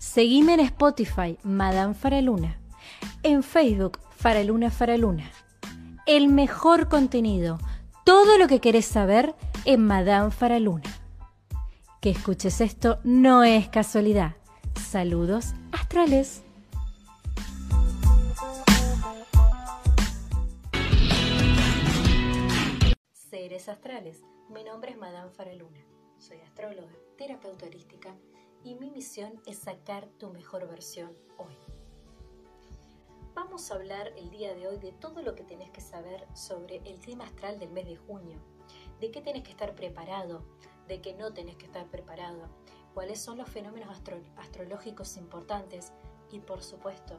Seguime en Spotify, Madame Faraluna. En Facebook, Faraluna Faraluna. El mejor contenido, todo lo que querés saber en Madame Faraluna. Que escuches esto no es casualidad. Saludos astrales. Seres astrales. Mi nombre es Madame Faraluna. Soy astróloga, terapeuta holística y mi misión es sacar tu mejor versión hoy. Vamos a hablar el día de hoy de todo lo que tenés que saber sobre el clima astral del mes de junio, de qué tenés que estar preparado, de qué no tenés que estar preparado, cuáles son los fenómenos astrológicos importantes y por supuesto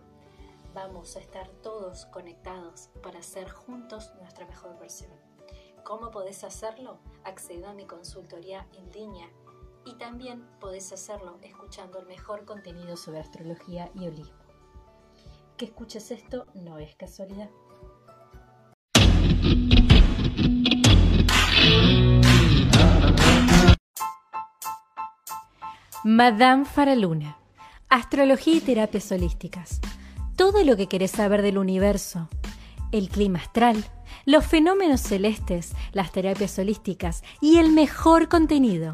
vamos a estar todos conectados para hacer juntos nuestra mejor versión. ¿Cómo podés hacerlo? Acceda a mi consultoría en línea y también podés hacerlo escuchando el mejor contenido sobre astrología y holismo. Que escuches esto no es casualidad. Madame Faraluna. Astrología y terapias holísticas. Todo lo que querés saber del universo. El clima astral, los fenómenos celestes, las terapias holísticas y el mejor contenido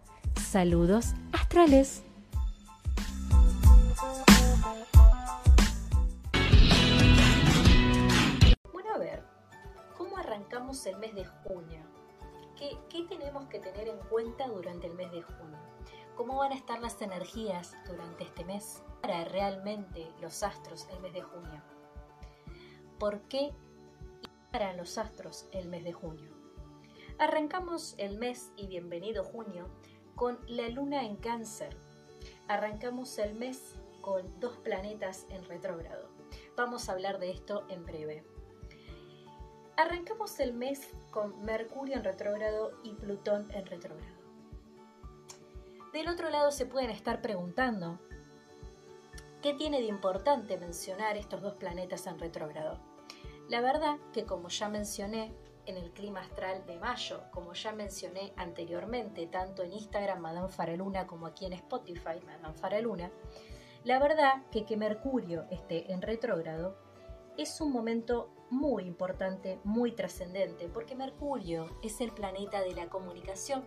Saludos astrales. Bueno, a ver, ¿cómo arrancamos el mes de junio? ¿Qué, ¿Qué, tenemos que tener en cuenta durante el mes de junio? ¿Cómo van a estar las energías durante este mes para realmente los astros el mes de junio? ¿Por qué para los astros el mes de junio? Arrancamos el mes y bienvenido junio con la luna en cáncer. Arrancamos el mes con dos planetas en retrógrado. Vamos a hablar de esto en breve. Arrancamos el mes con Mercurio en retrógrado y Plutón en retrógrado. Del otro lado se pueden estar preguntando, ¿qué tiene de importante mencionar estos dos planetas en retrógrado? La verdad que como ya mencioné, en el clima astral de mayo, como ya mencioné anteriormente, tanto en Instagram Madame Faraluna como aquí en Spotify Madame Faraluna, la verdad que que Mercurio esté en retrógrado es un momento muy importante, muy trascendente, porque Mercurio es el planeta de la comunicación,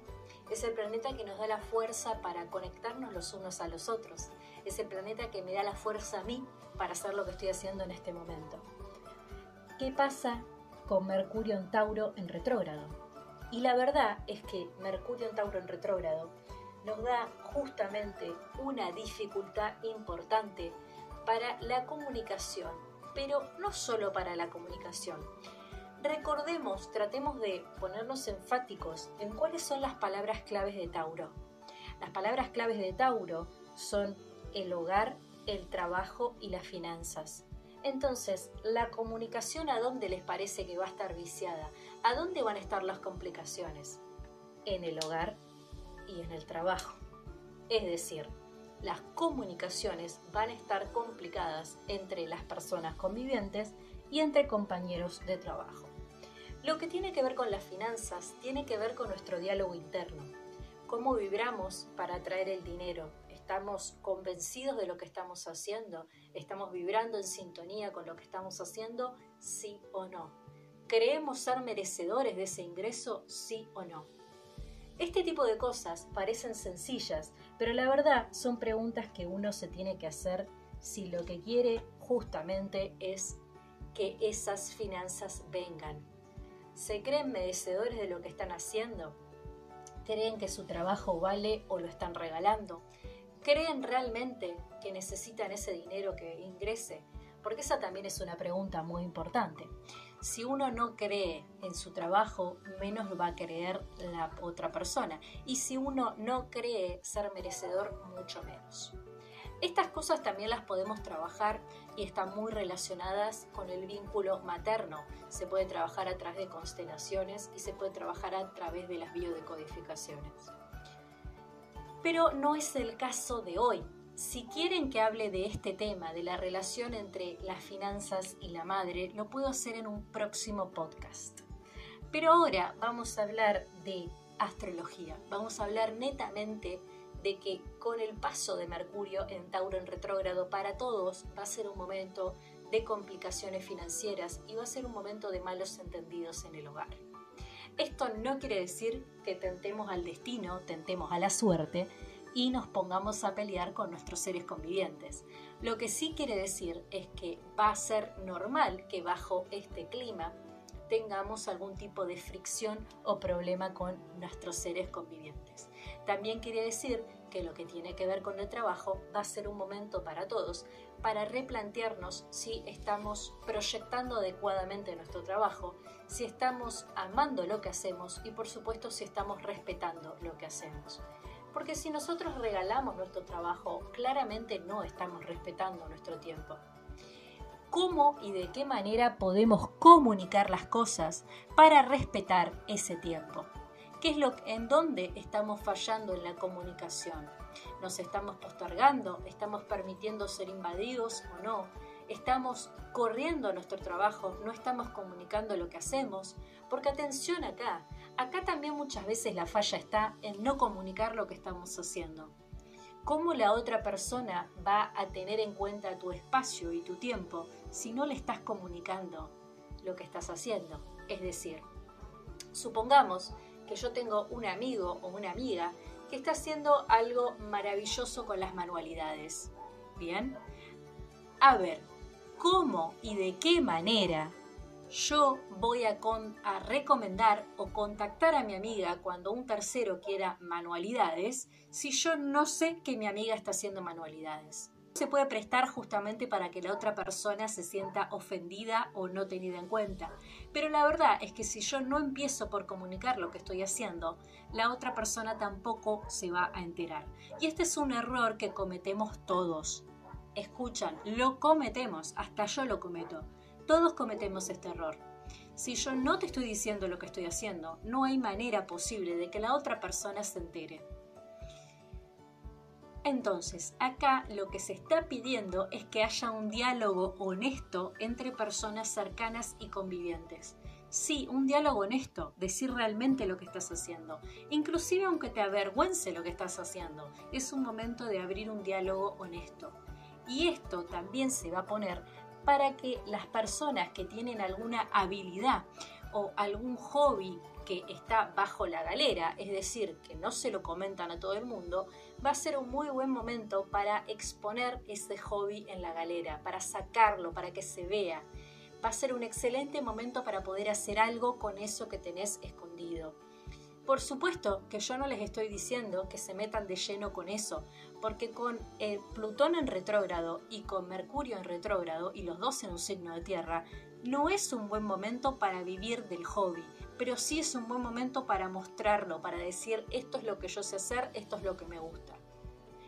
es el planeta que nos da la fuerza para conectarnos los unos a los otros, es el planeta que me da la fuerza a mí para hacer lo que estoy haciendo en este momento. ¿Qué pasa con Mercurio en Tauro en retrógrado. Y la verdad es que Mercurio en Tauro en retrógrado nos da justamente una dificultad importante para la comunicación, pero no solo para la comunicación. Recordemos, tratemos de ponernos enfáticos en cuáles son las palabras claves de Tauro. Las palabras claves de Tauro son el hogar, el trabajo y las finanzas. Entonces, la comunicación a dónde les parece que va a estar viciada, a dónde van a estar las complicaciones, en el hogar y en el trabajo. Es decir, las comunicaciones van a estar complicadas entre las personas convivientes y entre compañeros de trabajo. Lo que tiene que ver con las finanzas tiene que ver con nuestro diálogo interno, cómo vibramos para atraer el dinero, estamos convencidos de lo que estamos haciendo, estamos vibrando en sintonía con lo que estamos haciendo, sí o no. ¿Creemos ser merecedores de ese ingreso, sí o no? Este tipo de cosas parecen sencillas, pero la verdad son preguntas que uno se tiene que hacer si lo que quiere justamente es que esas finanzas vengan. ¿Se creen merecedores de lo que están haciendo? ¿Creen que su trabajo vale o lo están regalando? ¿Creen realmente que necesitan ese dinero que ingrese? Porque esa también es una pregunta muy importante. Si uno no cree en su trabajo, menos va a creer la otra persona. Y si uno no cree ser merecedor, mucho menos. Estas cosas también las podemos trabajar y están muy relacionadas con el vínculo materno. Se puede trabajar a través de constelaciones y se puede trabajar a través de las biodecodificaciones. Pero no es el caso de hoy. Si quieren que hable de este tema, de la relación entre las finanzas y la madre, lo puedo hacer en un próximo podcast. Pero ahora vamos a hablar de astrología. Vamos a hablar netamente de que con el paso de Mercurio en Tauro en retrógrado para todos va a ser un momento de complicaciones financieras y va a ser un momento de malos entendidos en el hogar. Esto no quiere decir que tentemos al destino, tentemos a la suerte y nos pongamos a pelear con nuestros seres convivientes. Lo que sí quiere decir es que va a ser normal que bajo este clima tengamos algún tipo de fricción o problema con nuestros seres convivientes. También quiere decir que lo que tiene que ver con el trabajo va a ser un momento para todos para replantearnos si estamos proyectando adecuadamente nuestro trabajo, si estamos amando lo que hacemos y por supuesto si estamos respetando lo que hacemos. Porque si nosotros regalamos nuestro trabajo, claramente no estamos respetando nuestro tiempo. ¿Cómo y de qué manera podemos comunicar las cosas para respetar ese tiempo? ¿Qué es lo en dónde estamos fallando en la comunicación? ¿Nos estamos postergando? ¿Estamos permitiendo ser invadidos o no? ¿Estamos corriendo nuestro trabajo? ¿No estamos comunicando lo que hacemos? Porque atención acá, acá también muchas veces la falla está en no comunicar lo que estamos haciendo. ¿Cómo la otra persona va a tener en cuenta tu espacio y tu tiempo si no le estás comunicando lo que estás haciendo? Es decir, supongamos que yo tengo un amigo o una amiga que está haciendo algo maravilloso con las manualidades. Bien, a ver, ¿cómo y de qué manera yo voy a, recomendar o contactar a mi amiga cuando un tercero quiera manualidades si yo no sé que mi amiga está haciendo manualidades? Se puede prestar justamente para que la otra persona se sienta ofendida o no tenida en cuenta. Pero la verdad es que si yo no empiezo por comunicar lo que estoy haciendo, la otra persona tampoco se va a enterar. Y este es un error que cometemos todos. Escuchan, lo cometemos, hasta yo lo cometo. Todos cometemos este error. Si yo no te estoy diciendo lo que estoy haciendo, no hay manera posible de que la otra persona se entere. Entonces, acá lo que se está pidiendo es que haya un diálogo honesto entre personas cercanas y convivientes. Sí, un diálogo honesto, decir realmente lo que estás haciendo, inclusive aunque te avergüence lo que estás haciendo, es un momento de abrir un diálogo honesto. Y esto también se va a poner para que las personas que tienen alguna habilidad o algún hobby que está bajo la galera, es decir, que no se lo comentan a todo el mundo, va a ser un muy buen momento para exponer ese hobby en la galera, para sacarlo, para que se vea. Va a ser un excelente momento para poder hacer algo con eso que tenés escondido. Por supuesto que yo no les estoy diciendo que se metan de lleno con eso, porque con el Plutón en retrógrado y con Mercurio en retrógrado, y los dos en un signo de tierra, no es un buen momento para vivir del hobby pero sí es un buen momento para mostrarlo, para decir esto es lo que yo sé hacer, esto es lo que me gusta.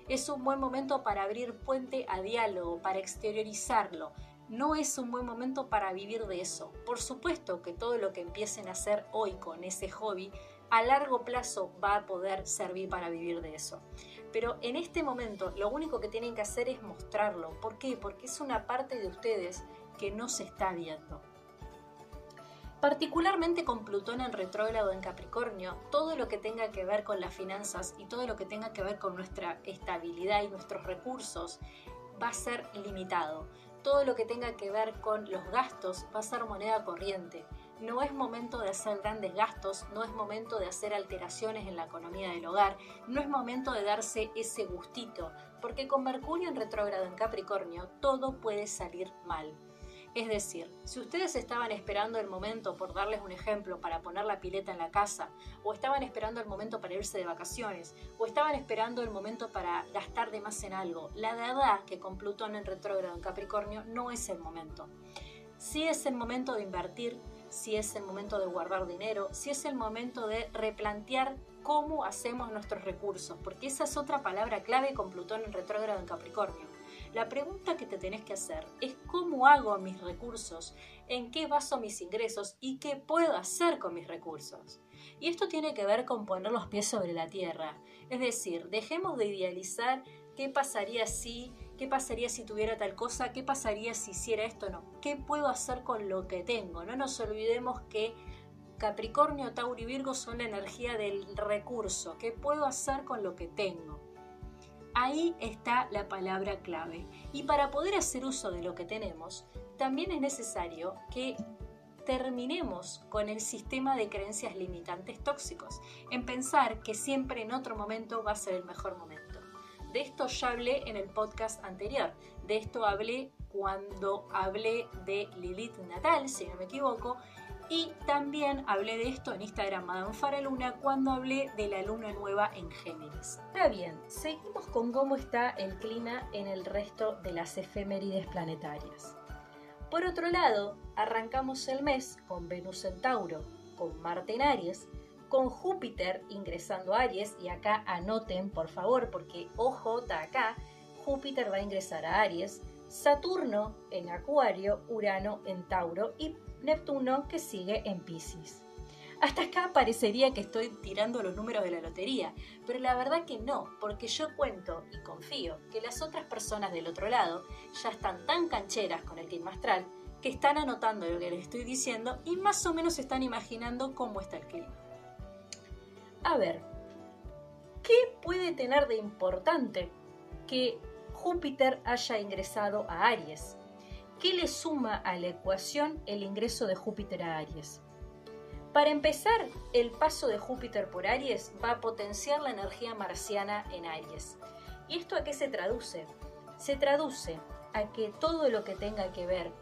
Es un buen momento para abrir puente a diálogo, para exteriorizarlo. No es un buen momento para vivir de eso. Por supuesto que todo lo que empiecen a hacer hoy con ese hobby, a largo plazo va a poder servir para vivir de eso. Pero en este momento lo único que tienen que hacer es mostrarlo. ¿Por qué? Porque es una parte de ustedes que no se está viendo. Particularmente con Plutón en retrógrado en Capricornio, todo lo que tenga que ver con las finanzas y todo lo que tenga que ver con nuestra estabilidad y nuestros recursos va a ser limitado. Todo lo que tenga que ver con los gastos va a ser moneda corriente. no es momento de hacer grandes gastos, no es momento de hacer alteraciones en la economía del hogar, no es momento de darse ese gustito, porque con Mercurio en retrógrado en Capricornio todo puede salir mal. Es decir, si ustedes estaban esperando el momento, por darles un ejemplo, para poner la pileta en la casa, o estaban esperando el momento para irse de vacaciones, o estaban esperando el momento para gastar de más en algo, la verdad que con Plutón en retrógrado en Capricornio no es el momento. Si es el momento de invertir, si es el momento de guardar dinero, si es el momento de replantear cómo hacemos nuestros recursos, porque esa es otra palabra clave con Plutón en retrógrado en Capricornio. La pregunta que te tenés que hacer es cómo hago mis recursos, en qué baso mis ingresos y qué puedo hacer con mis recursos. Y esto tiene que ver con poner los pies sobre la tierra. Es decir, dejemos de idealizar qué pasaría si ¿Qué pasaría si tuviera tal cosa? ¿Qué pasaría si hiciera esto? No. ¿Qué puedo hacer con lo que tengo? No nos olvidemos que Capricornio, Tauro y Virgo son la energía del recurso. ¿Qué puedo hacer con lo que tengo? Ahí está la palabra clave. Y para poder hacer uso de lo que tenemos, también es necesario que terminemos con el sistema de creencias limitantes tóxicos, en pensar que siempre en otro momento va a ser el mejor momento. De esto ya hablé en el podcast anterior. De esto hablé cuando hablé de Lilith Natal, si no me equivoco. Y también hablé de esto en Instagram Madame Faraluna cuando hablé de la luna nueva en Géminis. Ahora bien, seguimos con cómo está el clima en el resto de las efemérides planetarias. Por otro lado, arrancamos el mes con Venus en Tauro, con Marte en Aries, con Júpiter ingresando a Aries, y acá anoten por favor, porque ojo, acá, Júpiter va a ingresar a Aries, Saturno en Acuario, Urano en Tauro y Neptuno que sigue en Pisces. Hasta acá parecería que estoy tirando los números de la lotería, pero la verdad que no, porque yo cuento y confío que las otras personas del otro lado ya están tan cancheras con el clima astral que están anotando lo que les estoy diciendo y más o menos están imaginando cómo está el clima. A ver, ¿qué puede tener de importante que Júpiter haya ingresado a Aries? ¿Qué le suma a la ecuación el ingreso de Júpiter a Aries? Para empezar, el paso de Júpiter por Aries va a potenciar la energía marciana en Aries. ¿Y esto a qué se traduce? Se traduce a que todo lo que tenga que ver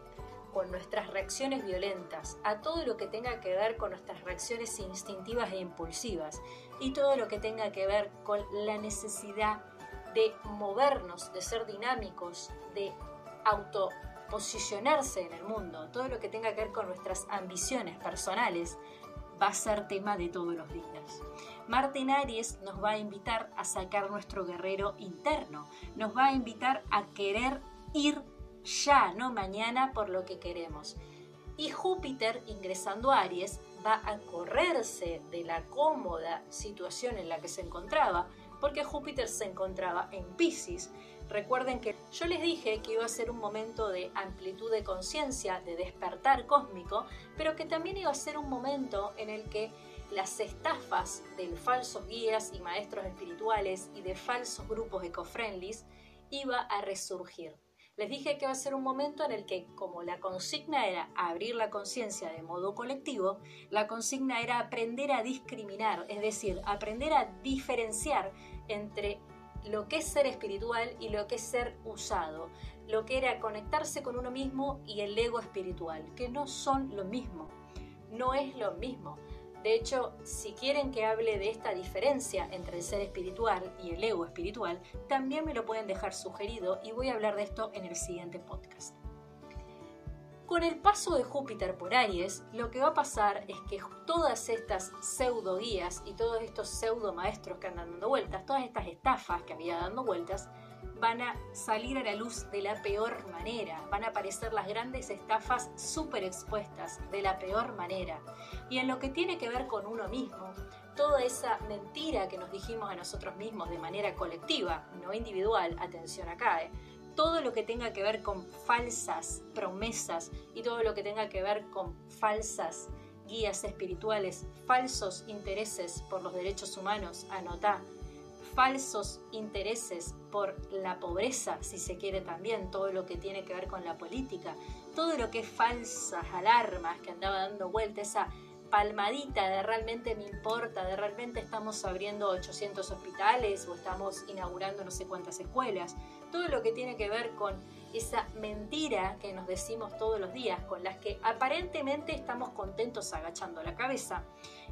con nuestras reacciones violentas, a todo lo que tenga que ver con nuestras reacciones instintivas e impulsivas y todo lo que tenga que ver con la necesidad de movernos, de ser dinámicos, de autoposicionarse en el mundo, todo lo que tenga que ver con nuestras ambiciones personales, va a ser tema de todos los días. Marte Aries nos va a invitar a sacar nuestro guerrero interno, nos va a invitar a querer ir ya, no mañana, por lo que queremos. Y Júpiter, ingresando a Aries, va a correrse de la cómoda situación en la que se encontraba, porque Júpiter se encontraba en Pisces. Recuerden que yo les dije que iba a ser un momento de amplitud de conciencia, de despertar cósmico, pero que también iba a ser un momento en el que las estafas de falsos guías y maestros espirituales y de falsos grupos eco-friendlies iba a resurgir. Les dije que va a ser un momento en el que, como la consigna era abrir la conciencia de modo colectivo, la consigna era aprender a discriminar, es decir, aprender a diferenciar entre lo que es ser espiritual y lo que es ser usado, lo que era conectarse con uno mismo y el ego espiritual, que no son lo mismo, no es lo mismo. De hecho, si quieren que hable de esta diferencia entre el ser espiritual y el ego espiritual, también me lo pueden dejar sugerido y voy a hablar de esto en el siguiente podcast. Con el paso de Júpiter por Aries, lo que va a pasar es que todas estas pseudo guías y todos estos pseudo maestros que andan dando vueltas, todas estas estafas que había dando vueltas, van a salir a la luz de la peor manera, van a aparecer las grandes estafas súper expuestas de la peor manera. Y en lo que tiene que ver con uno mismo, toda esa mentira que nos dijimos a nosotros mismos de manera colectiva, no individual, atención acá, ¿eh? Todo lo que tenga que ver con falsas promesas y todo lo que tenga que ver con falsas guías espirituales, falsos intereses por los derechos humanos, anotá, falsos intereses, por la pobreza, si se quiere también, todo lo que tiene que ver con la política, todo lo que es falsas alarmas que andaba dando vuelta, esa palmadita de realmente me importa, de realmente estamos abriendo 800 hospitales o estamos inaugurando no sé cuántas escuelas, todo lo que tiene que ver con esa mentira que nos decimos todos los días, con las que aparentemente estamos contentos agachando la cabeza,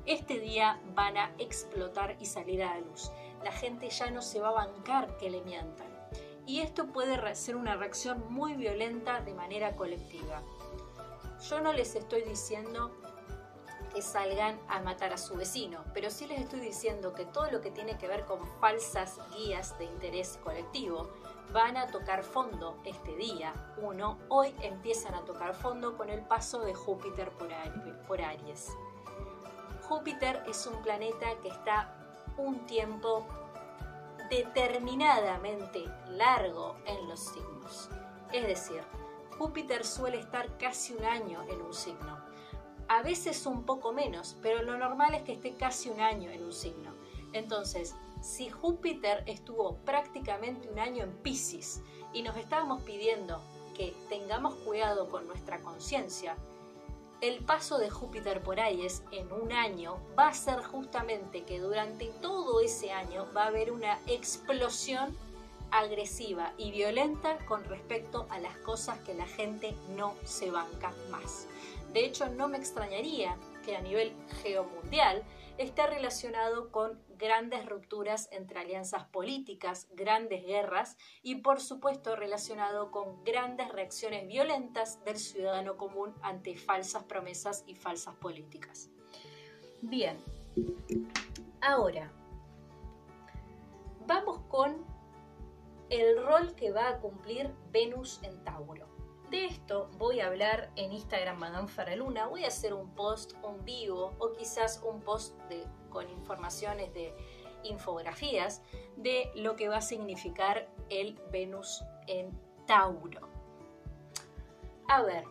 este día van a explotar y salir a la luz. La gente ya no se va a bancar que le mientan. Y esto puede ser una reacción muy violenta de manera colectiva. Yo no les estoy diciendo que salgan a matar a su vecino, pero sí les estoy diciendo que todo lo que tiene que ver con falsas guías de interés colectivo van a tocar fondo este día. Uno, hoy empiezan a tocar fondo con el paso de Júpiter por Aries. Júpiter es un planeta que está un tiempo determinadamente largo en los signos. Es decir, Júpiter suele estar casi un año en un signo. A veces un poco menos, pero lo normal es que esté casi un año en un signo. Entonces, si Júpiter estuvo prácticamente un año en Pisces y nos estábamos pidiendo que tengamos cuidado con nuestra conciencia, el paso de Júpiter por Aries en un año va a ser justamente que durante todo ese año va a haber una explosión agresiva y violenta con respecto a las cosas que la gente no se banca más. De hecho, no me extrañaría que a nivel geomundial esté relacionado con grandes rupturas entre alianzas políticas, grandes guerras y por supuesto relacionado con grandes reacciones violentas del ciudadano común ante falsas promesas y falsas políticas. Bien, ahora vamos con el rol que va a cumplir Venus en Tauro. De esto voy a hablar en Instagram Madame Faraluna. Voy a hacer un post, un vivo o quizás un post con informaciones de infografías de lo que va a significar el Venus en Tauro. A ver,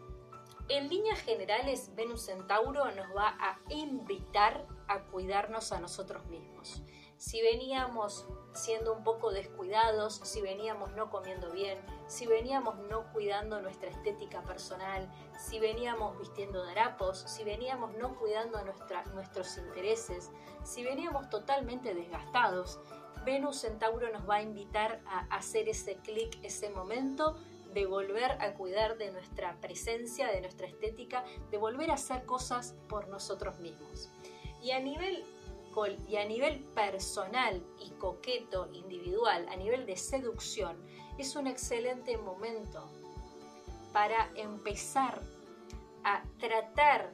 en líneas generales, Venus en Tauro nos va a invitar a cuidarnos a nosotros mismos si veníamos siendo un poco descuidados, si veníamos no comiendo bien, si veníamos no cuidando nuestra estética personal, si veníamos vistiendo darapos, si veníamos no cuidando nuestros intereses, si veníamos totalmente desgastados, Venus en Tauro nos va a invitar a hacer ese clic, ese momento de volver a cuidar de nuestra presencia, de nuestra estética, de volver a hacer cosas por nosotros mismos. Y a nivel y a nivel personal y coqueto, individual, a nivel de seducción, es un excelente momento para empezar a tratar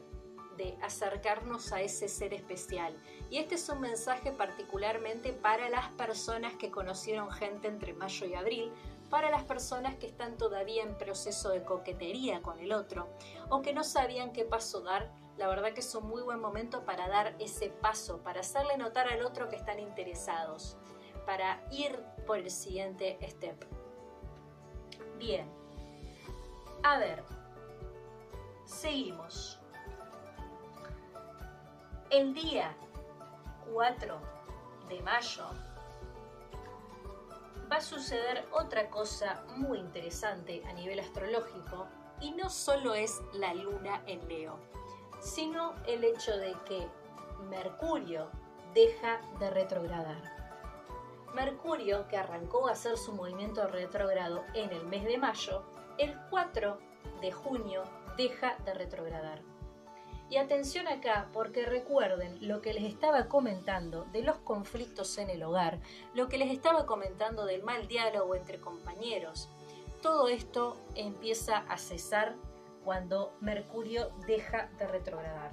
de acercarnos a ese ser especial. Y este es un mensaje particularmente para las personas que conocieron gente entre mayo y abril, para las personas que están todavía en proceso de coquetería con el otro o que no sabían qué paso dar la verdad que es un muy buen momento para dar ese paso, para hacerle notar al otro que están interesados, para ir por el siguiente step. Bien, a ver, seguimos. El día 4 de mayo va a suceder otra cosa muy interesante a nivel astrológico y no solo es la luna en Leo sino el hecho de que Mercurio deja de retrogradar. Mercurio, que arrancó a hacer su movimiento retrogrado en el mes de mayo, el 4 de junio deja de retrogradar. Y atención acá, porque recuerden lo que les estaba comentando de los conflictos en el hogar, lo que les estaba comentando del mal diálogo entre compañeros. Todo esto empieza a cesar cuando Mercurio deja de retrogradar.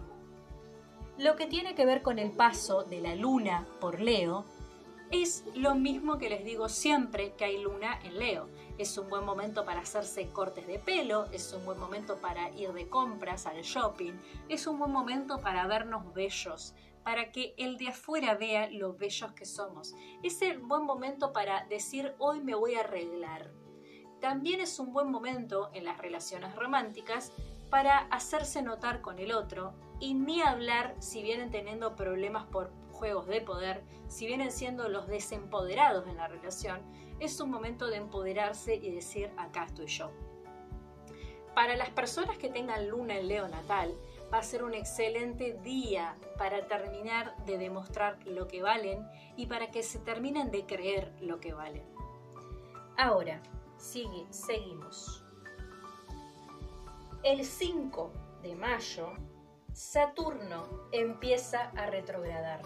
Lo que tiene que ver con el paso de la luna por Leo es lo mismo que les digo siempre que hay luna en Leo. Es un buen momento para hacerse cortes de pelo, es un buen momento para ir de compras al shopping, es un buen momento para vernos bellos, para que el de afuera vea lo bellos que somos. Es el buen momento para decir hoy me voy a arreglar, también es un buen momento en las relaciones románticas para hacerse notar con el otro y ni hablar si vienen teniendo problemas por juegos de poder, si vienen siendo los desempoderados en la relación, es un momento de empoderarse y decir acá estoy yo. Para las personas que tengan luna en Leo natal, va a ser un excelente día para terminar de demostrar lo que valen y para que se terminen de creer lo que valen. Ahora, sigue, seguimos. El 5 de mayo, Saturno empieza a retrogradar.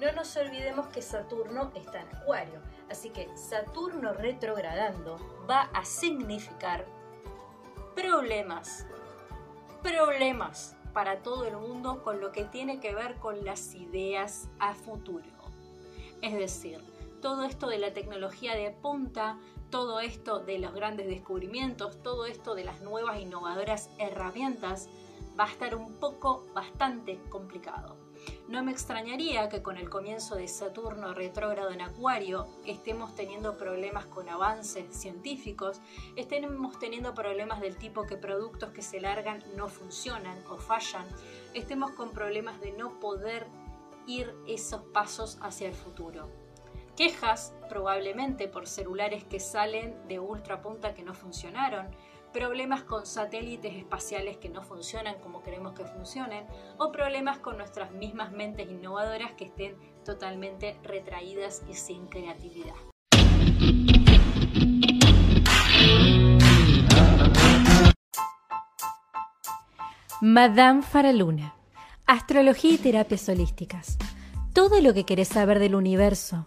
No nos olvidemos que Saturno está en Acuario, así que Saturno retrogradando va a significar problemas, problemas para todo el mundo con lo que tiene que ver con las ideas a futuro. Es decir, todo esto de la tecnología de punta, todo esto de los grandes descubrimientos, todo esto de las nuevas innovadoras herramientas, va a estar un poco bastante complicado. No me extrañaría que con el comienzo de Saturno retrógrado en Acuario estemos teniendo problemas con avances científicos, estemos teniendo problemas del tipo que productos que se largan no funcionan o fallan, estemos con problemas de no poder ir esos pasos hacia el futuro. Quejas probablemente por celulares que salen de ultra punta que no funcionaron, problemas con satélites espaciales que no funcionan como queremos que funcionen, o problemas con nuestras mismas mentes innovadoras que estén totalmente retraídas y sin creatividad. Madame Faraluna, Astrología y Terapias Holísticas. Todo lo que querés saber del universo,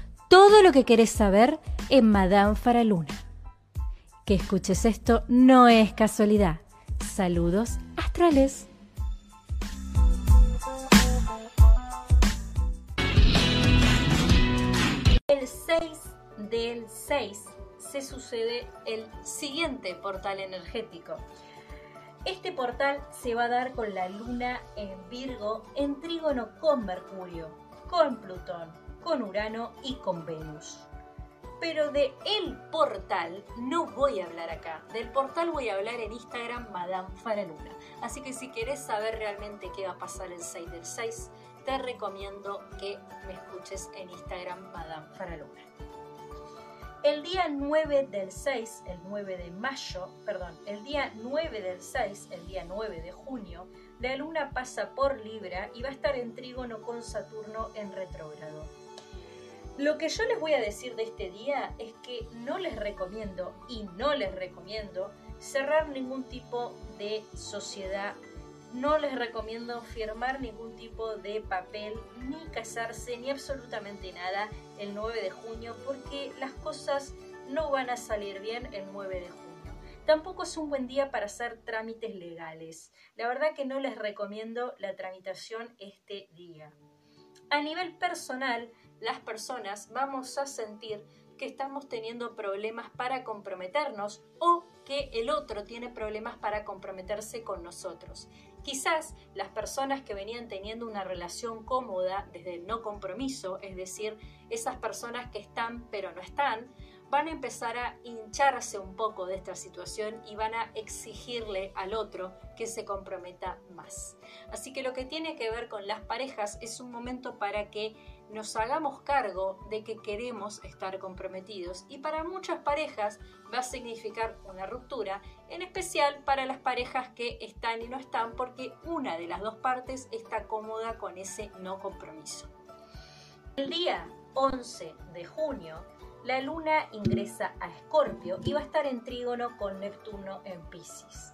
Todo lo que querés saber en Madame Faraluna. Que escuches esto no es casualidad. Saludos astrales. El 6 del 6 se sucede el siguiente portal energético. Este portal se va a dar con la luna en Virgo en trígono con Mercurio, con Plutón, con Urano y con Venus pero de el portal no voy a hablar acá. Del portal voy a hablar en Instagram Madame Faraluna. Así que si querés saber realmente qué va a pasar el 6 del 6, te recomiendo que me escuches en Instagram Madame Faraluna. El día 9 del 6, el 9 de mayo, perdón, el día 9 del 6, el día 9 de junio, la luna pasa por Libra y va a estar en trígono con Saturno en retrógrado. Lo que yo les voy a decir de este día es que no les recomiendo y no les recomiendo cerrar ningún tipo de sociedad, no les recomiendo firmar ningún tipo de papel, ni casarse, ni absolutamente nada el 9 de junio, porque las cosas no van a salir bien el 9 de junio. Tampoco es un buen día para hacer trámites legales. La verdad que no les recomiendo la tramitación este día. A nivel personal, las personas vamos a sentir que estamos teniendo problemas para comprometernos o que el otro tiene problemas para comprometerse con nosotros. Quizás las personas que venían teniendo una relación cómoda desde el no compromiso, es decir, esas personas que están pero no están, van a empezar a hincharse un poco de esta situación y van a exigirle al otro que se comprometa más. Así que lo que tiene que ver con las parejas es un momento para que nos hagamos cargo de que queremos estar comprometidos y para muchas parejas va a significar una ruptura, en especial para las parejas que están y no están porque una de las dos partes está cómoda con ese no compromiso. El día 11 de junio la luna ingresa a Escorpio y va a estar en trígono con Neptuno en Pisces.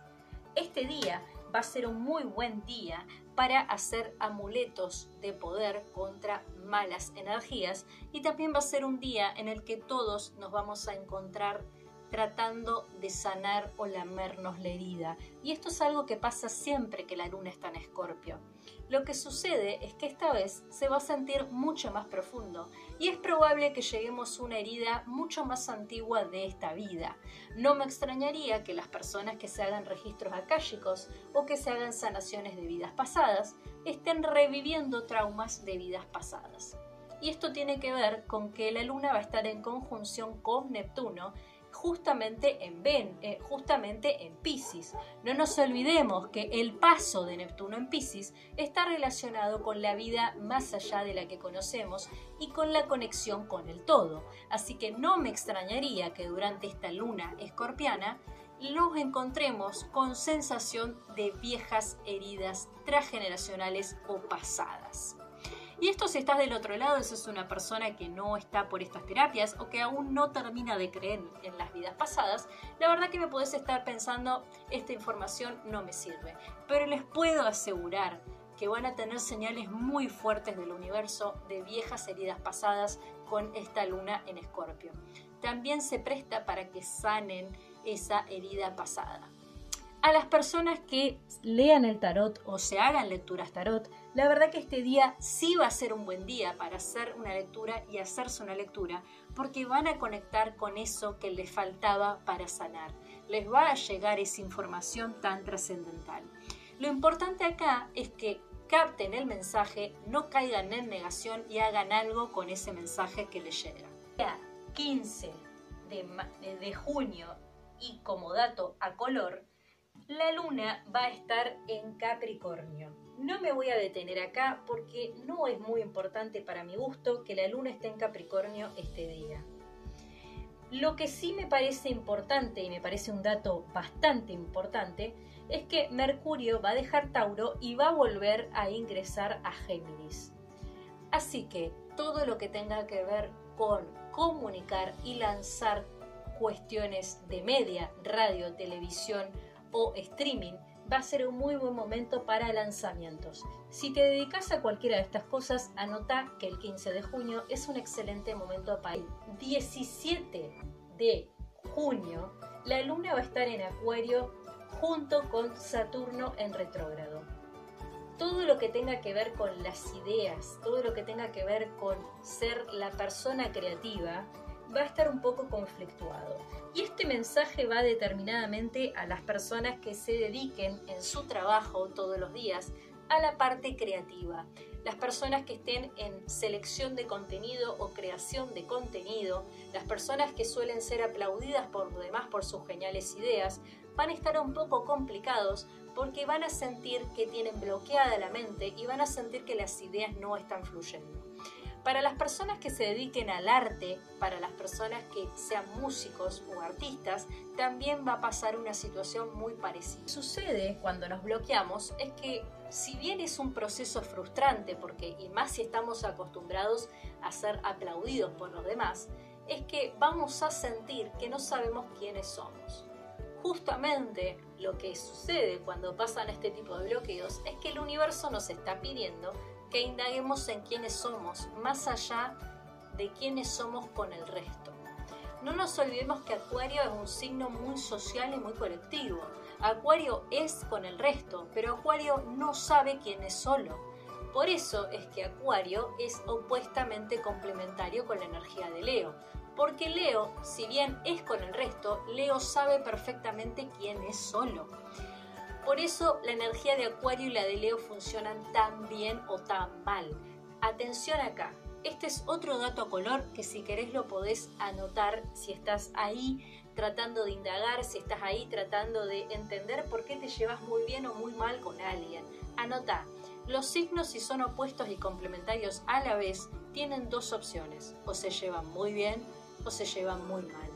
Este día va a ser un muy buen día para hacer amuletos de poder contra malas energías y también va a ser un día en el que todos nos vamos a encontrar tratando de sanar o lamernos la herida. Y esto es algo que pasa siempre que la luna está en escorpio. Lo que sucede es que esta vez se va a sentir mucho más profundo y es probable que lleguemos a una herida mucho más antigua de esta vida. No me extrañaría que las personas que se hagan registros akáshicos o que se hagan sanaciones de vidas pasadas estén reviviendo traumas de vidas pasadas. Y esto tiene que ver con que la luna va a estar en conjunción con Neptuno justamente en, ben, eh, justamente en Pisces. No nos olvidemos que el paso de Neptuno en Pisces está relacionado con la vida más allá de la que conocemos y con la conexión con el todo. Así que no me extrañaría que durante esta luna escorpiana los encontremos con sensación de viejas heridas transgeneracionales o pasadas. Y esto si estás del otro lado, eso es una persona que no está por estas terapias o que aún no termina de creer en las vidas pasadas, la verdad que me podés estar pensando, esta información no me sirve. Pero les puedo asegurar que van a tener señales muy fuertes del universo de viejas heridas pasadas con esta luna en escorpio. También se presta para que sanen esa herida pasada. A las personas que lean el tarot o se hagan lecturas tarot, la verdad que este día sí va a ser un buen día para hacer una lectura y hacerse una lectura, porque van a conectar con eso que les faltaba para sanar. Les va a llegar esa información tan trascendental. Lo importante acá es que capten el mensaje, no caigan en negación y hagan algo con ese mensaje que les llega. 15 de, de junio y como dato a color, la luna va a estar en Capricornio. No me voy a detener acá porque no es muy importante para mi gusto que la luna esté en Capricornio este día. Lo que sí me parece importante y me parece un dato bastante importante es que Mercurio va a dejar Tauro y va a volver a ingresar a Géminis. Así que todo lo que tenga que ver con comunicar y lanzar cuestiones de media, radio, televisión, o streaming va a ser un muy buen momento para lanzamientos. Si te dedicas a cualquiera de estas cosas, anota que el 15 de junio es un excelente momento para ir. 17 de junio, la luna va a estar en Acuario junto con Saturno en retrógrado. Todo lo que tenga que ver con las ideas, todo lo que tenga que ver con ser la persona creativa, va a estar un poco conflictuado. Y este mensaje va determinadamente a las personas que se dediquen en su trabajo todos los días a la parte creativa. Las personas que estén en selección de contenido o creación de contenido, las personas que suelen ser aplaudidas por lo demás por sus geniales ideas, van a estar un poco complicados porque van a sentir que tienen bloqueada la mente y van a sentir que las ideas no están fluyendo. Para las personas que se dediquen al arte, para las personas que sean músicos o artistas, también va a pasar una situación muy parecida. Sucede cuando nos bloqueamos es que si bien es un proceso frustrante, porque y más si estamos acostumbrados a ser aplaudidos por los demás, es que vamos a sentir que no sabemos quiénes somos. Justamente lo que sucede cuando pasan este tipo de bloqueos es que el universo nos está pidiendo que indaguemos en quiénes somos, más allá de quiénes somos con el resto. No nos olvidemos que Acuario es un signo muy social y muy colectivo. Acuario es con el resto, pero Acuario no sabe quién es solo. Por eso es que Acuario es opuestamente complementario con la energía de Leo. Porque Leo, si bien es con el resto, Leo sabe perfectamente quién es solo. Por eso la energía de Acuario y la de Leo funcionan tan bien o tan mal. Atención acá, este es otro dato a color que si querés lo podés anotar si estás ahí tratando de indagar, si estás ahí tratando de entender por qué te llevas muy bien o muy mal con alguien. Anota, los signos si son opuestos y complementarios a la vez tienen dos opciones, o se llevan muy bien o se llevan muy mal.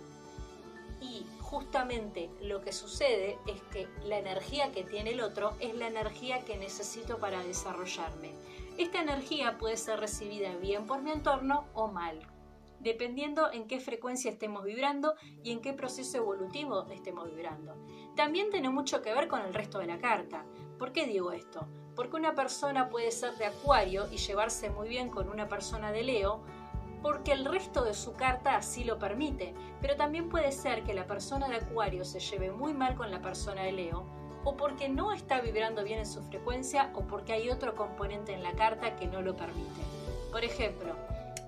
Y justamente lo que sucede es que la energía que tiene el otro es la energía que necesito para desarrollarme. Esta energía puede ser recibida bien por mi entorno o mal, dependiendo en qué frecuencia estemos vibrando y en qué proceso evolutivo estemos vibrando. También tiene mucho que ver con el resto de la carta. ¿Por qué digo esto? Porque una persona puede ser de Acuario y llevarse muy bien con una persona de Leo, porque el resto de su carta así lo permite, pero también puede ser que la persona de Acuario se lleve muy mal con la persona de Leo, o porque no está vibrando bien en su frecuencia, o porque hay otro componente en la carta que no lo permite. Por ejemplo,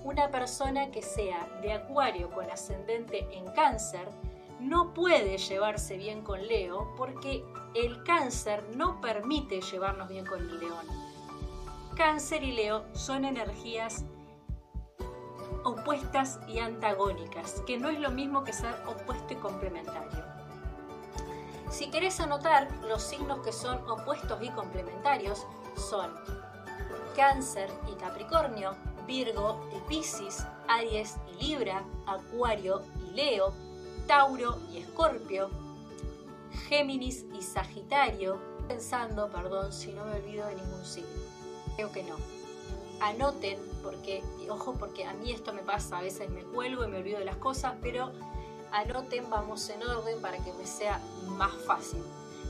una persona que sea de Acuario con ascendente en cáncer, no puede llevarse bien con Leo porque el cáncer no permite llevarnos bien con el león. Cáncer y Leo son energías opuestas y antagónicas, que no es lo mismo que ser opuesto y complementario. Si querés anotar, los signos que son opuestos y complementarios son Cáncer y Capricornio, Virgo y Piscis, Aries y Libra, Acuario y Leo, Tauro y Escorpio, Géminis y Sagitario, pensando, perdón, si no me olvido de ningún signo. Creo que no. Anoten, porque, ojo, porque a mí esto me pasa, a veces me cuelgo y me olvido de las cosas, pero anoten, vamos en orden para que me sea más fácil.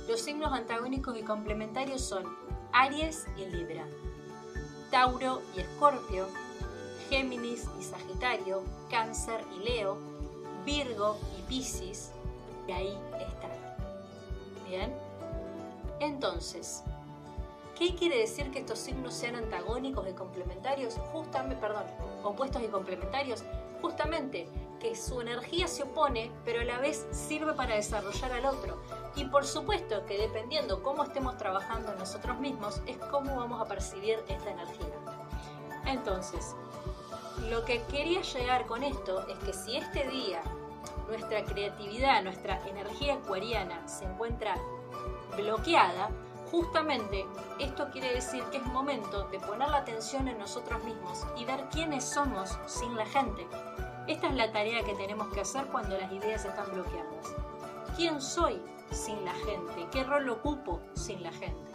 Los signos antagónicos y complementarios son Aries y Libra, Tauro y Escorpio, Géminis y Sagitario, Cáncer y Leo, Virgo y Piscis, y ahí está. Bien. Entonces, ¿qué quiere decir que estos signos sean antagónicos y complementarios? Justamente, perdón, opuestos y complementarios. Justamente que su energía se opone, pero a la vez sirve para desarrollar al otro. Y por supuesto que dependiendo cómo estemos trabajando nosotros mismos, es cómo vamos a percibir esta energía. Entonces, lo que quería llegar con esto es que si este día nuestra creatividad, nuestra energía acuariana se encuentra bloqueada, justamente esto quiere decir que es momento de poner la atención en nosotros mismos y ver quiénes somos sin la gente. Esta es la tarea que tenemos que hacer cuando las ideas están bloqueadas. ¿Quién soy sin la gente? ¿Qué rol ocupo sin la gente?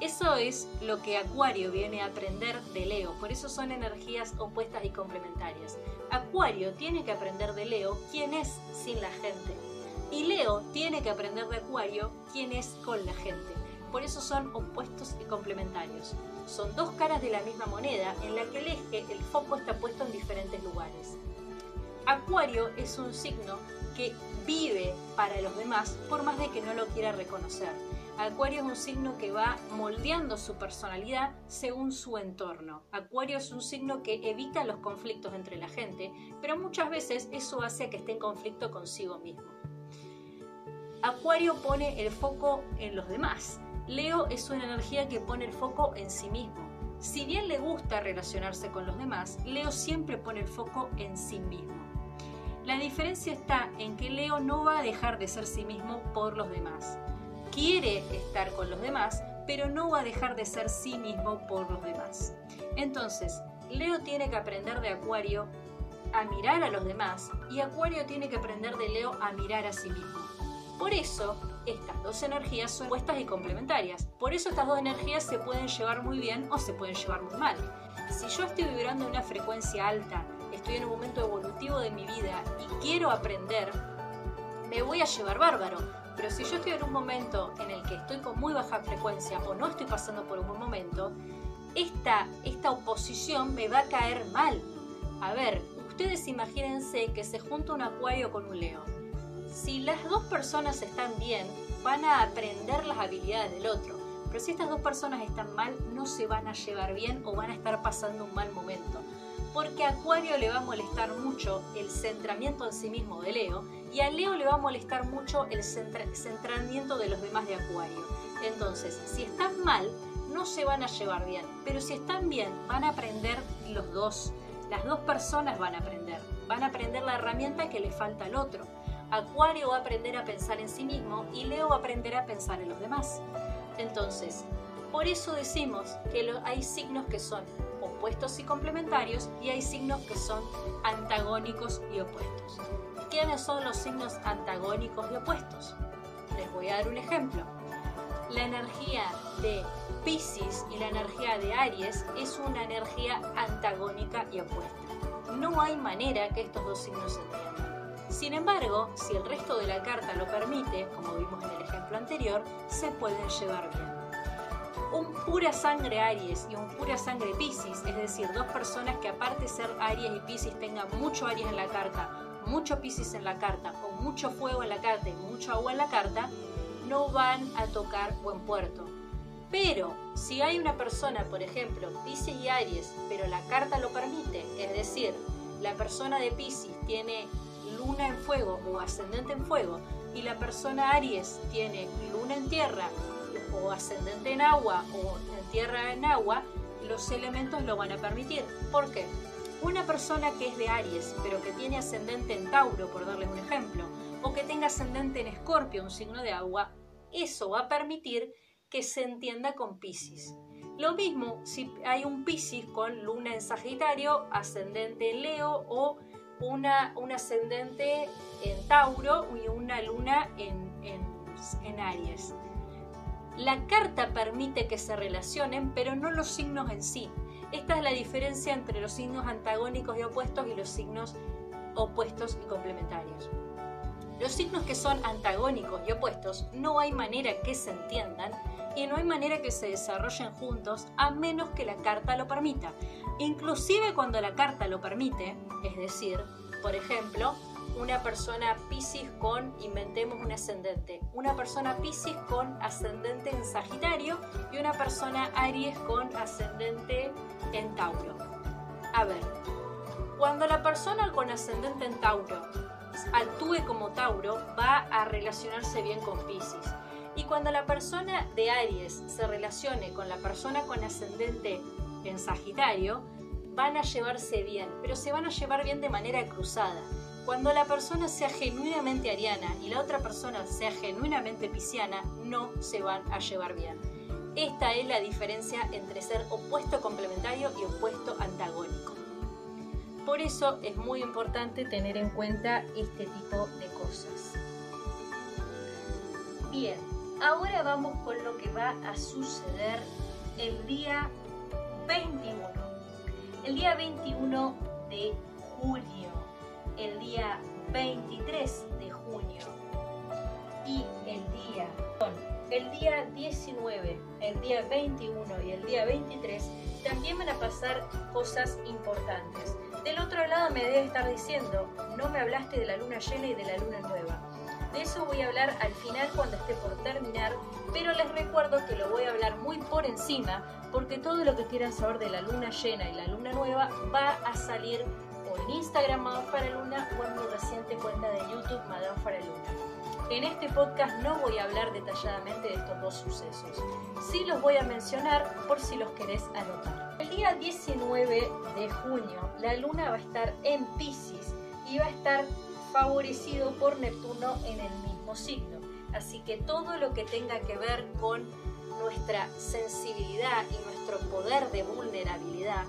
Eso es lo que Acuario viene a aprender de Leo, por eso son energías opuestas y complementarias. Acuario tiene que aprender de Leo quién es sin la gente. Y Leo tiene que aprender de Acuario quién es con la gente. Por eso son opuestos y complementarios. Son dos caras de la misma moneda en la que el eje, el foco está puesto en diferentes lugares. Acuario es un signo que vive para los demás por más de que no lo quiera reconocer Acuario es un signo que va moldeando su personalidad según su entorno. Acuario es un signo que evita los conflictos entre la gente, pero muchas veces eso hace que esté en conflicto consigo mismo. Acuario pone el foco en los demás. Leo es una energía que pone el foco en sí mismo. Si bien le gusta relacionarse con los demás, Leo siempre pone el foco en sí mismo. La diferencia está en que Leo no va a dejar de ser sí mismo por los demás quiere estar con los demás, pero no va a dejar de ser sí mismo por los demás. Entonces, Leo tiene que aprender de Acuario a mirar a los demás y Acuario tiene que aprender de Leo a mirar a sí mismo. Por eso, estas dos energías son opuestas y complementarias. Por eso estas dos energías se pueden llevar muy bien o se pueden llevar muy mal. Si yo estoy vibrando en una frecuencia alta, estoy en un momento evolutivo de mi vida y quiero aprender, me voy a llevar bárbaro pero si yo estoy en un momento en el que estoy con muy baja frecuencia o no estoy pasando por un buen momento, esta, esta oposición me va a caer mal. A ver, ustedes imagínense que se junta un acuario con un león. Si las dos personas están bien, van a aprender las habilidades del otro. Pero si estas dos personas están mal, no se van a llevar bien o van a estar pasando un mal momento. Porque a Acuario le va a molestar mucho el centramiento en sí mismo de Leo y a Leo le va a molestar mucho el centramiento de los demás de Acuario. Entonces, si están mal, no se van a llevar bien, pero si están bien, van a aprender los dos. Las dos personas van a aprender, van a aprender la herramienta que le falta al otro. Acuario va a aprender a pensar en sí mismo y Leo va a aprender a pensar en los demás. Entonces, por eso decimos que hay signos que son opuestos y complementarios y hay signos que son antagónicos y opuestos. ¿Quiénes son los signos antagónicos y opuestos? Les voy a dar un ejemplo. La energía de Pisces y la energía de Aries es una energía antagónica y opuesta. No hay manera que estos dos signos se entiendan. Sin embargo, si el resto de la carta lo permite, como vimos en el ejemplo anterior, se pueden llevar bien. un pura sangre Aries y un pura sangre Pisces, es decir, dos personas que aparte de ser Aries y Pisces tengan mucho Aries en la carta, mucho Pisces en la carta, o mucho fuego en la carta y mucho agua en la carta, no van a tocar buen puerto. Pero si hay una persona, por ejemplo, Pisces y Aries, pero la carta lo permite, es decir, la persona de Pisces tiene luna en fuego o ascendente en fuego y la persona Aries tiene luna en tierra o ascendente en agua o en tierra en agua, los elementos lo van a permitir. ¿Por qué? Una persona que es de Aries, pero que tiene ascendente en Tauro, por darles un ejemplo, o que tenga ascendente en Escorpio, un signo de agua, eso va a permitir que se entienda con Pisces. Lo mismo si hay un Pisces con luna en Sagitario, ascendente en Leo o un ascendente en Tauro y una luna en, en Aries. La carta permite que se relacionen, pero no los signos en sí. Esta es la diferencia entre los signos antagónicos y opuestos y los signos opuestos y complementarios. Los signos que son antagónicos y opuestos no hay manera que se entiendan y no hay manera que se desarrollen juntos a menos que la carta lo permita. Inclusive cuando la carta lo permite, es decir, por ejemplo, una persona Pisces con, inventemos un ascendente, una persona Pisces con ascendente en Sagitario y una persona Aries con ascendente en Tauro. A ver, cuando la persona con ascendente en Tauro actúe como Tauro, va a relacionarse bien con Pisces. Y cuando la persona de Aries se relacione con la persona con ascendente en Sagitario, van a llevarse bien, pero se van a llevar bien de manera cruzada. Cuando la persona sea genuinamente ariana y la otra persona sea genuinamente pisciana, no se van a llevar bien. Esta es la diferencia entre ser opuesto complementario y opuesto antagónico. Por eso es muy importante tener en cuenta este tipo de cosas. Bien, ahora vamos con lo que va a suceder el día 21. El día 21 de junio, el día 23 de junio y el día, el día 19, el día 21 y el día 23 también van a pasar cosas importantes. Del otro lado me debe estar diciendo, no me hablaste de la luna llena y de la luna nueva. De eso voy a hablar al final cuando esté por terminar, pero les recuerdo que lo voy a hablar muy por encima porque todo lo que quieran saber de la luna llena y la luna nueva va a salir o en Instagram Madame Faraluna o en mi reciente cuenta de YouTube Madame Faraluna. En este podcast no voy a hablar detalladamente de estos dos sucesos. Sí los voy a mencionar por si los querés anotar. El día 19 de junio la luna va a estar en Pisces y va a estar favorecido por Neptuno en el mismo signo. Así que todo lo que tenga que ver con nuestra sensibilidad y nuestro poder de vulnerabilidad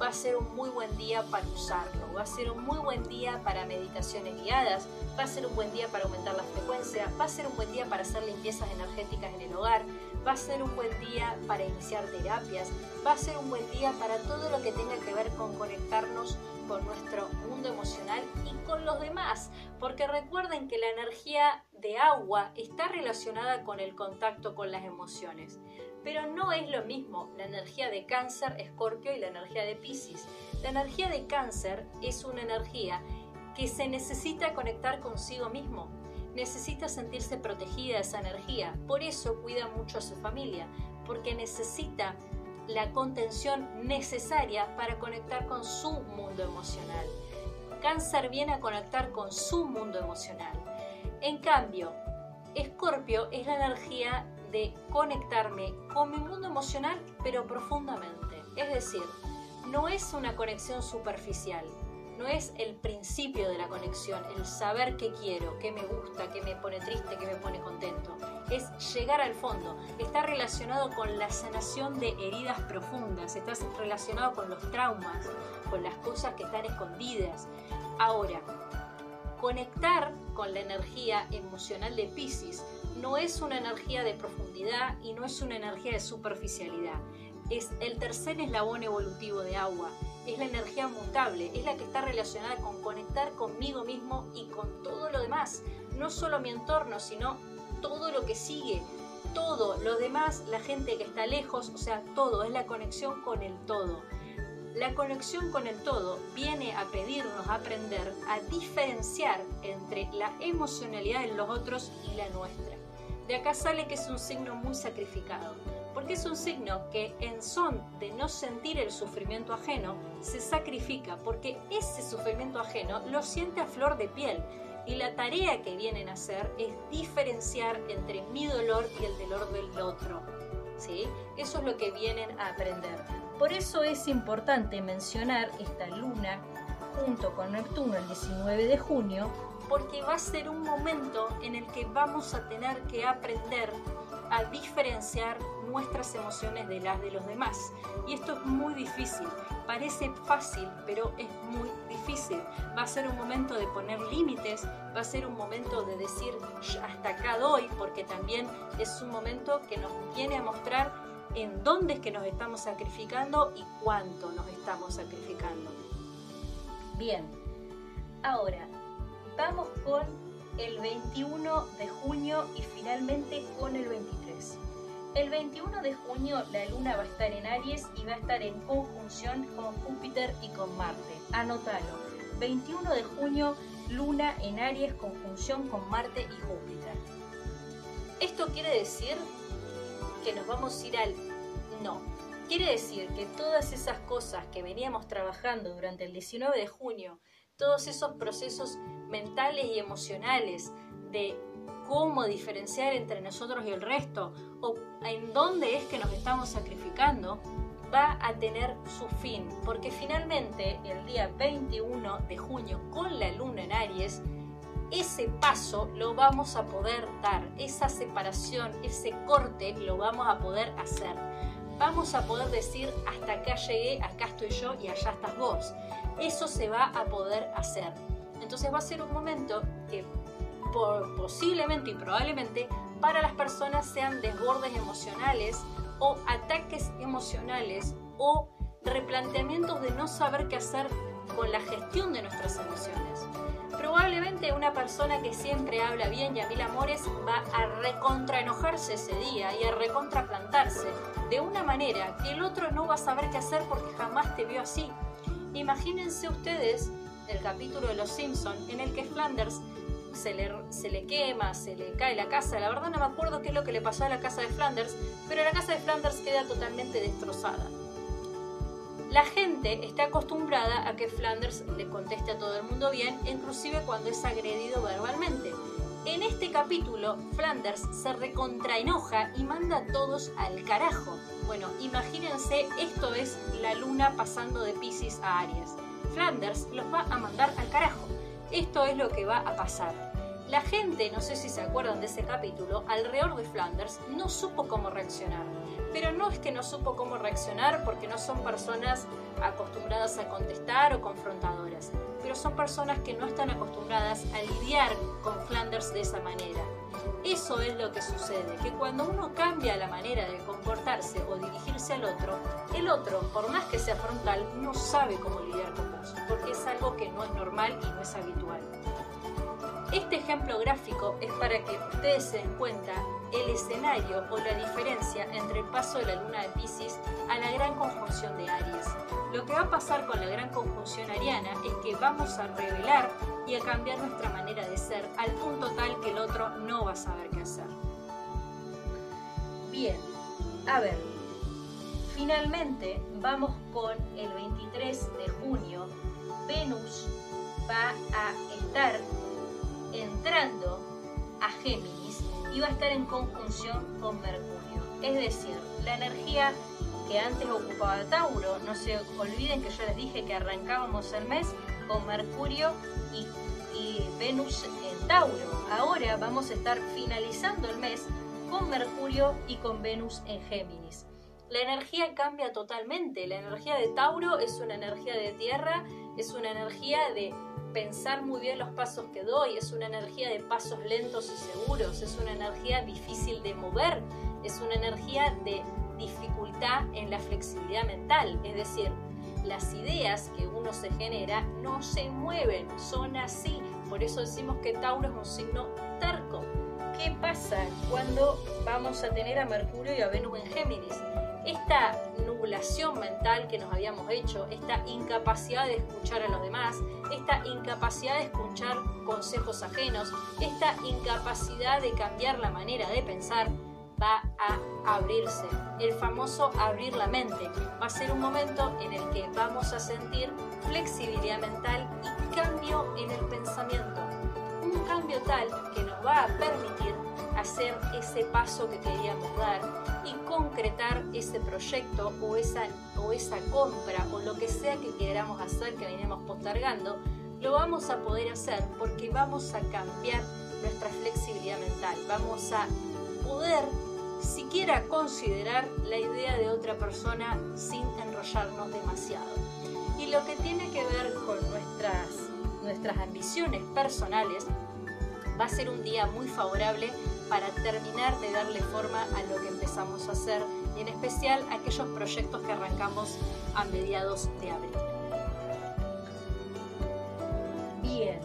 va a ser un muy buen día para usarlo, va a ser un muy buen día para meditaciones guiadas, va a ser un buen día para aumentar la frecuencia, va a ser un buen día para hacer limpiezas energéticas en el hogar, va a ser un buen día para iniciar terapias, va a ser un buen día para todo lo que tenga que ver con conectarnos con nuestro mundo emocional y con los demás, porque recuerden que la energía de agua está relacionada con el contacto con las emociones, pero no es lo mismo la energía de cáncer, escorpio y la energía de piscis. La energía de cáncer es una energía que se necesita conectar consigo mismo, necesita sentirse protegida esa energía, por eso cuida mucho a su familia, porque necesita la contención necesaria para conectar con su mundo emocional. Cáncer viene a conectar con su mundo emocional. En cambio, Escorpio es la energía de conectarme con mi mundo emocional, pero profundamente. Es decir, no es una conexión superficial, no es el principio de la conexión, el saber qué quiero, qué me gusta, qué me pone triste, qué me pone contento. Es llegar al fondo. Está relacionado con la sanación de heridas profundas, está relacionado con los traumas, con las cosas que están escondidas. Ahora, conectar con la energía emocional de Pisces no es una energía de profundidad y no es una energía de superficialidad. Es el tercer eslabón evolutivo de agua es la energía mutable, es la que está relacionada con conectar conmigo mismo y con todo lo demás, no solo mi entorno, sino todo lo que sigue, todo, lo demás, la gente que está lejos, o sea, todo, es la conexión con el todo. La conexión con el todo viene a pedirnos aprender a diferenciar entre la emocionalidad de los otros y la nuestra. De acá sale que es un signo muy sacrificado, porque es un signo que en son de no sentir el sufrimiento ajeno, se sacrifica, porque ese sufrimiento ajeno lo siente a flor de piel y la tarea que vienen a hacer es diferenciar entre mi dolor y el dolor del otro. ¿sí? Eso es lo que vienen a aprender. Por eso es importante mencionar esta luna junto con Neptuno el 19 de junio, porque va a ser un momento en el que vamos a tener que aprender a diferenciar nuestras emociones de las de los demás. Y esto es muy difícil. Parece fácil, pero es muy difícil. Va a ser un momento de poner límites, va a ser un momento de decir hasta acá doy, porque también es un momento que nos viene a mostrar en dónde es que nos estamos sacrificando y cuánto nos estamos sacrificando. Bien, ahora vamos con el 21 de junio y finalmente con el 23. El 21 de junio la luna va a estar en Aries y va a estar en conjunción con Júpiter y con Marte. Anótalo. 21 de junio luna en Aries conjunción con Marte y Júpiter. Esto quiere decir que nos vamos a ir al no. Quiere decir que todas esas cosas que veníamos trabajando durante el 19 de junio, todos esos procesos mentales y emocionales de cómo diferenciar entre nosotros y el resto o en dónde es que nos estamos sacrificando, va a tener su fin, porque finalmente el día 21 de junio con la luna en Aries, ese paso lo vamos a poder dar, esa separación, ese corte lo vamos a poder hacer. Vamos a poder decir, hasta acá llegué, acá estoy yo y allá estás vos. Eso se va a poder hacer. Entonces va a ser un momento que posiblemente y probablemente para las personas sean desbordes emocionales o ataques emocionales o replanteamientos de no saber qué hacer con la gestión de nuestras emociones. Probablemente una persona que siempre habla bien y a mil amores va a recontraenojarse ese día y a recontraplantarse de una manera que el otro no va a saber qué hacer porque jamás te vio así. Imagínense ustedes el capítulo de Los Simpson en el que Flanders se le, se le quema, se le cae la casa. La verdad no me acuerdo qué es lo que le pasó a la casa de Flanders, pero la casa de Flanders queda totalmente destrozada. La gente está acostumbrada a que Flanders le conteste a todo el mundo bien, inclusive cuando es agredido verbalmente. En este capítulo, Flanders se recontraenoja y manda a todos al carajo. Bueno, imagínense, esto es la luna pasando de Pisces a Aries. Flanders los va a mandar al carajo. Esto es lo que va a pasar. La gente, no sé si se acuerdan de ese capítulo, alrededor de Flanders no supo cómo reaccionar. Pero no es que no supo cómo reaccionar porque no son personas acostumbradas a contestar o confrontadoras, pero son personas que no están acostumbradas a lidiar con Flanders de esa manera. Eso es lo que sucede, que cuando uno cambia la manera de comportarse o dirigirse al otro, el otro, por más que sea frontal, no sabe cómo lidiar con vos, porque es algo que no es normal y no es habitual. Este ejemplo gráfico es para que ustedes se den cuenta el escenario o la diferencia entre el paso de la luna de Pisces a la gran conjunción de Aries. Lo que va a pasar con la gran conjunción ariana es que vamos a revelar y a cambiar nuestra manera de ser al punto tal que el otro no va a saber qué hacer. Bien, a ver, finalmente vamos con el 23 de junio. Venus va a estar entrando a Géminis va a estar en conjunción con Mercurio. Es decir, la energía que antes ocupaba Tauro, no se olviden que yo les dije que arrancábamos el mes con Mercurio y, Venus en Tauro. Ahora vamos a estar finalizando el mes con Mercurio y con Venus en Géminis. La energía cambia totalmente. La energía de Tauro es una energía de tierra, es una energía de pensar muy bien los pasos que doy, es una energía de pasos lentos y seguros, es una energía difícil de mover, es una energía de dificultad en la flexibilidad mental, es decir, las ideas que uno se genera no se mueven, son así. Por eso decimos que Tauro es un signo terco, qué pasa cuando vamos a tener a Mercurio y a Venus en Géminis. Esta nublación mental que nos habíamos hecho, esta incapacidad de escuchar a los demás, esta incapacidad de escuchar consejos ajenos, esta incapacidad de cambiar la manera de pensar, va a abrirse. El famoso abrir la mente. Va a ser un momento en el que vamos a sentir flexibilidad mental y cambio en el pensamiento. Un cambio tal que nos va a permitir hacer ese paso que queríamos dar y concretar ese proyecto o esa, o esa compra o lo que sea que queramos hacer que venimos postergando, lo vamos a poder hacer porque vamos a cambiar nuestra flexibilidad mental, vamos a poder siquiera considerar la idea de otra persona sin enrollarnos demasiado. Y lo que tiene que ver con nuestras, nuestras ambiciones personales, va a ser un día muy favorable para terminar de darle forma a lo que empezamos a hacer y en especial aquellos proyectos que arrancamos a mediados de abril. Bien,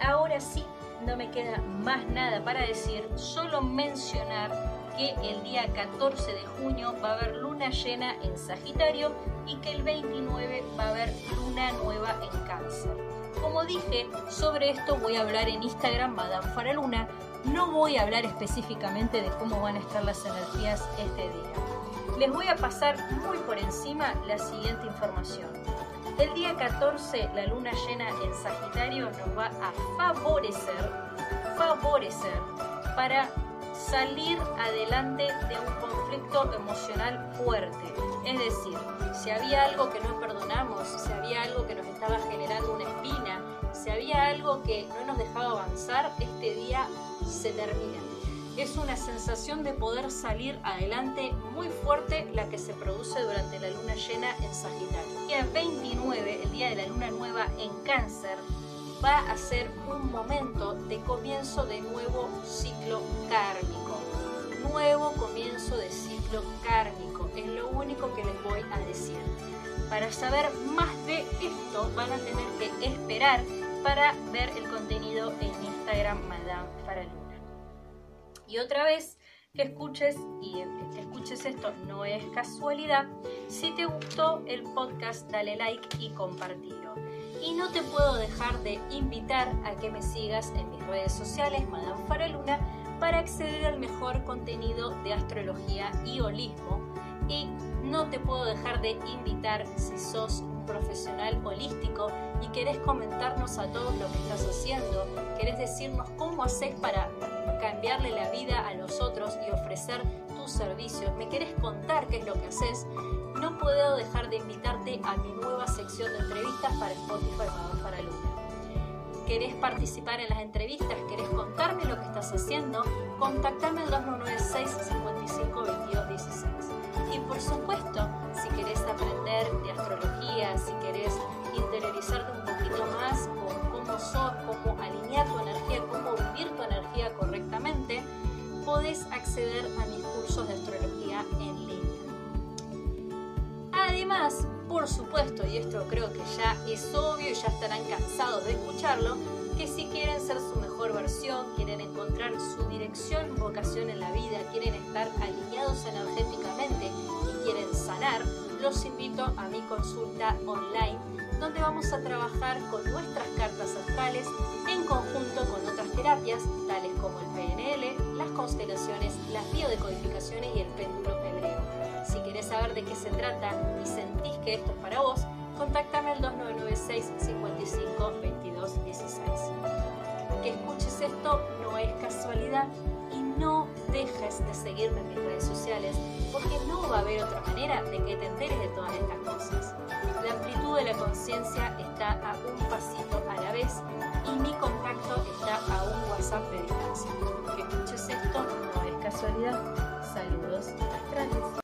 ahora sí, no me queda más nada para decir, solo mencionar que el día 14 de junio va a haber luna llena en Sagitario y que el 29 va a haber luna nueva en Cáncer. Como dije, sobre esto voy a hablar en Instagram Madame Faraluna. No voy a hablar específicamente de cómo van a estar las energías este día. Les voy a pasar muy por encima la siguiente información. El día 14 la luna llena en Sagitario nos va a favorecer, favorecer para salir adelante de un conflicto emocional fuerte. Es decir, si había algo que no perdonamos, si había algo que nos estaba generando una espina, si había algo que no nos dejaba avanzar, este día se termina. Es una sensación de poder salir adelante muy fuerte la que se produce durante la luna llena en Sagitario. El día 29, el día de la luna nueva en Cáncer, va a ser un momento de comienzo de nuevo ciclo kármico. Nuevo comienzo de ciclo kármico. Es lo único que les voy a decir. Para saber más de esto van a tener que esperar para ver el contenido en Instagram Madame Faraluna. Y otra vez que escuches y que escuches esto no es casualidad. Si te gustó el podcast, dale like y compartilo. Y no te puedo dejar de invitar a que me sigas en mis redes sociales, Madame Faraluna, para acceder al mejor contenido de astrología y holismo. Y no te puedo dejar de invitar si sos un profesional holístico y querés comentarnos a todos lo que estás haciendo, querés decirnos cómo haces para cambiarle la vida a los otros y ofrecer tus servicios, me querés contar qué es lo que haces, no puedo dejar de invitarte a mi nueva sección de entrevistas para Spotify Madame para Luna. ¿Querés participar en las entrevistas? ¿Querés contarme lo que estás haciendo? Contactame al 2996 55 22 16. Y por supuesto, si querés aprender de astrología, si querés interiorizarte un poquito más con cómo sos, cómo alinear tu energía, cómo vivir tu energía correctamente, podés acceder a mis cursos de astrología en línea. Además, por supuesto, y esto creo que ya es obvio y ya estarán cansados de escucharlo, que si quieren ser su mejor versión, quieren encontrar su dirección, vocación en la vida, quieren estar alineados energéticamente y quieren sanar, los invito a mi consulta online donde vamos a trabajar con nuestras cartas astrales en conjunto con otras terapias tales como el PNL, las constelaciones, las biodecodificaciones y el péndulo de qué se trata y sentís que esto es para vos, contáctame al 2996 55 22 16. Que escuches esto no es casualidad y no dejes de seguirme en mis redes sociales porque no va a haber otra manera de que te enteres de todas estas cosas. La amplitud de la conciencia está a un pasito a la vez y mi contacto está a un WhatsApp de distancia. Que escuches esto no es casualidad. Saludos astrales.